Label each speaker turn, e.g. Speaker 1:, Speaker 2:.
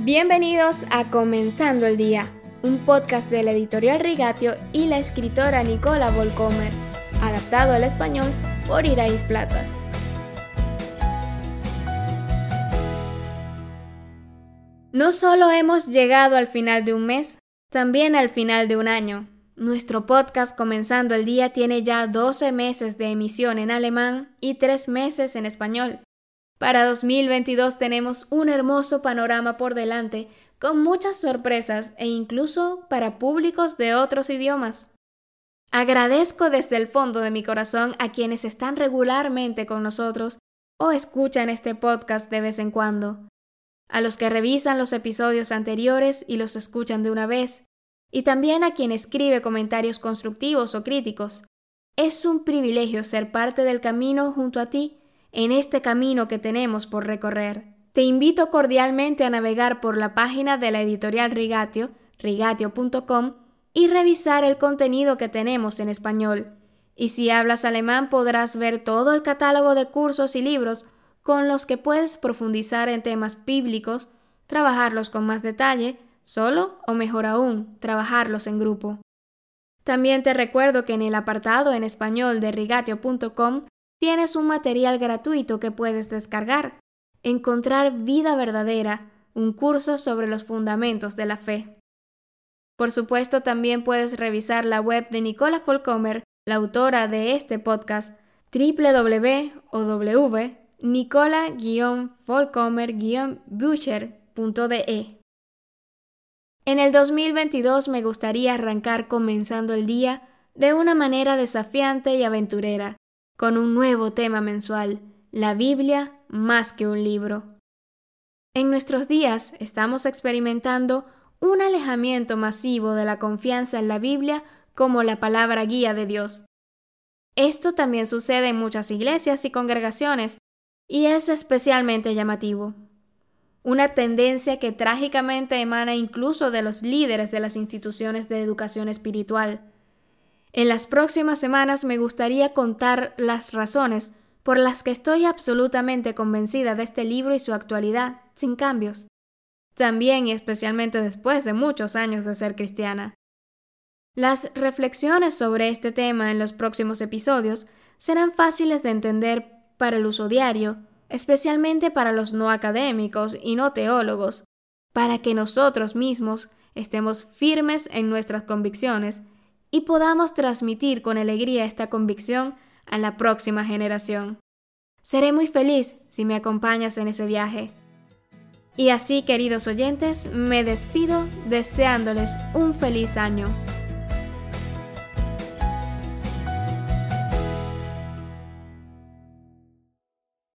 Speaker 1: Bienvenidos a Comenzando el Día, un podcast de la editorial Rigatio y la escritora Nicola Volcomer, adaptado al español por Irais Plata. No solo hemos llegado al final de un mes, también al final de un año. Nuestro podcast Comenzando el Día tiene ya 12 meses de emisión en alemán y 3 meses en español. Para 2022 tenemos un hermoso panorama por delante, con muchas sorpresas e incluso para públicos de otros idiomas. Agradezco desde el fondo de mi corazón a quienes están regularmente con nosotros o escuchan este podcast de vez en cuando, a los que revisan los episodios anteriores y los escuchan de una vez, y también a quien escribe comentarios constructivos o críticos. Es un privilegio ser parte del camino junto a ti en este camino que tenemos por recorrer. Te invito cordialmente a navegar por la página de la editorial Rigatio, rigatio.com, y revisar el contenido que tenemos en español. Y si hablas alemán podrás ver todo el catálogo de cursos y libros con los que puedes profundizar en temas bíblicos, trabajarlos con más detalle, solo o mejor aún, trabajarlos en grupo. También te recuerdo que en el apartado en español de rigatio.com tienes un material gratuito que puedes descargar. Encontrar vida verdadera, un curso sobre los fundamentos de la fe. Por supuesto, también puedes revisar la web de Nicola Folcomer, la autora de este podcast, www.nicola-folcomer-bucher.de. En el 2022 me gustaría arrancar comenzando el día de una manera desafiante y aventurera, con un nuevo tema mensual, la Biblia más que un libro. En nuestros días estamos experimentando un alejamiento masivo de la confianza en la Biblia como la palabra guía de Dios. Esto también sucede en muchas iglesias y congregaciones, y es especialmente llamativo. Una tendencia que trágicamente emana incluso de los líderes de las instituciones de educación espiritual, en las próximas semanas me gustaría contar las razones por las que estoy absolutamente convencida de este libro y su actualidad, sin cambios. También y especialmente después de muchos años de ser cristiana. Las reflexiones sobre este tema en los próximos episodios serán fáciles de entender para el uso diario, especialmente para los no académicos y no teólogos, para que nosotros mismos estemos firmes en nuestras convicciones y podamos transmitir con alegría esta convicción a la próxima generación. Seré muy feliz si me acompañas en ese viaje. Y así, queridos oyentes, me despido deseándoles un feliz año.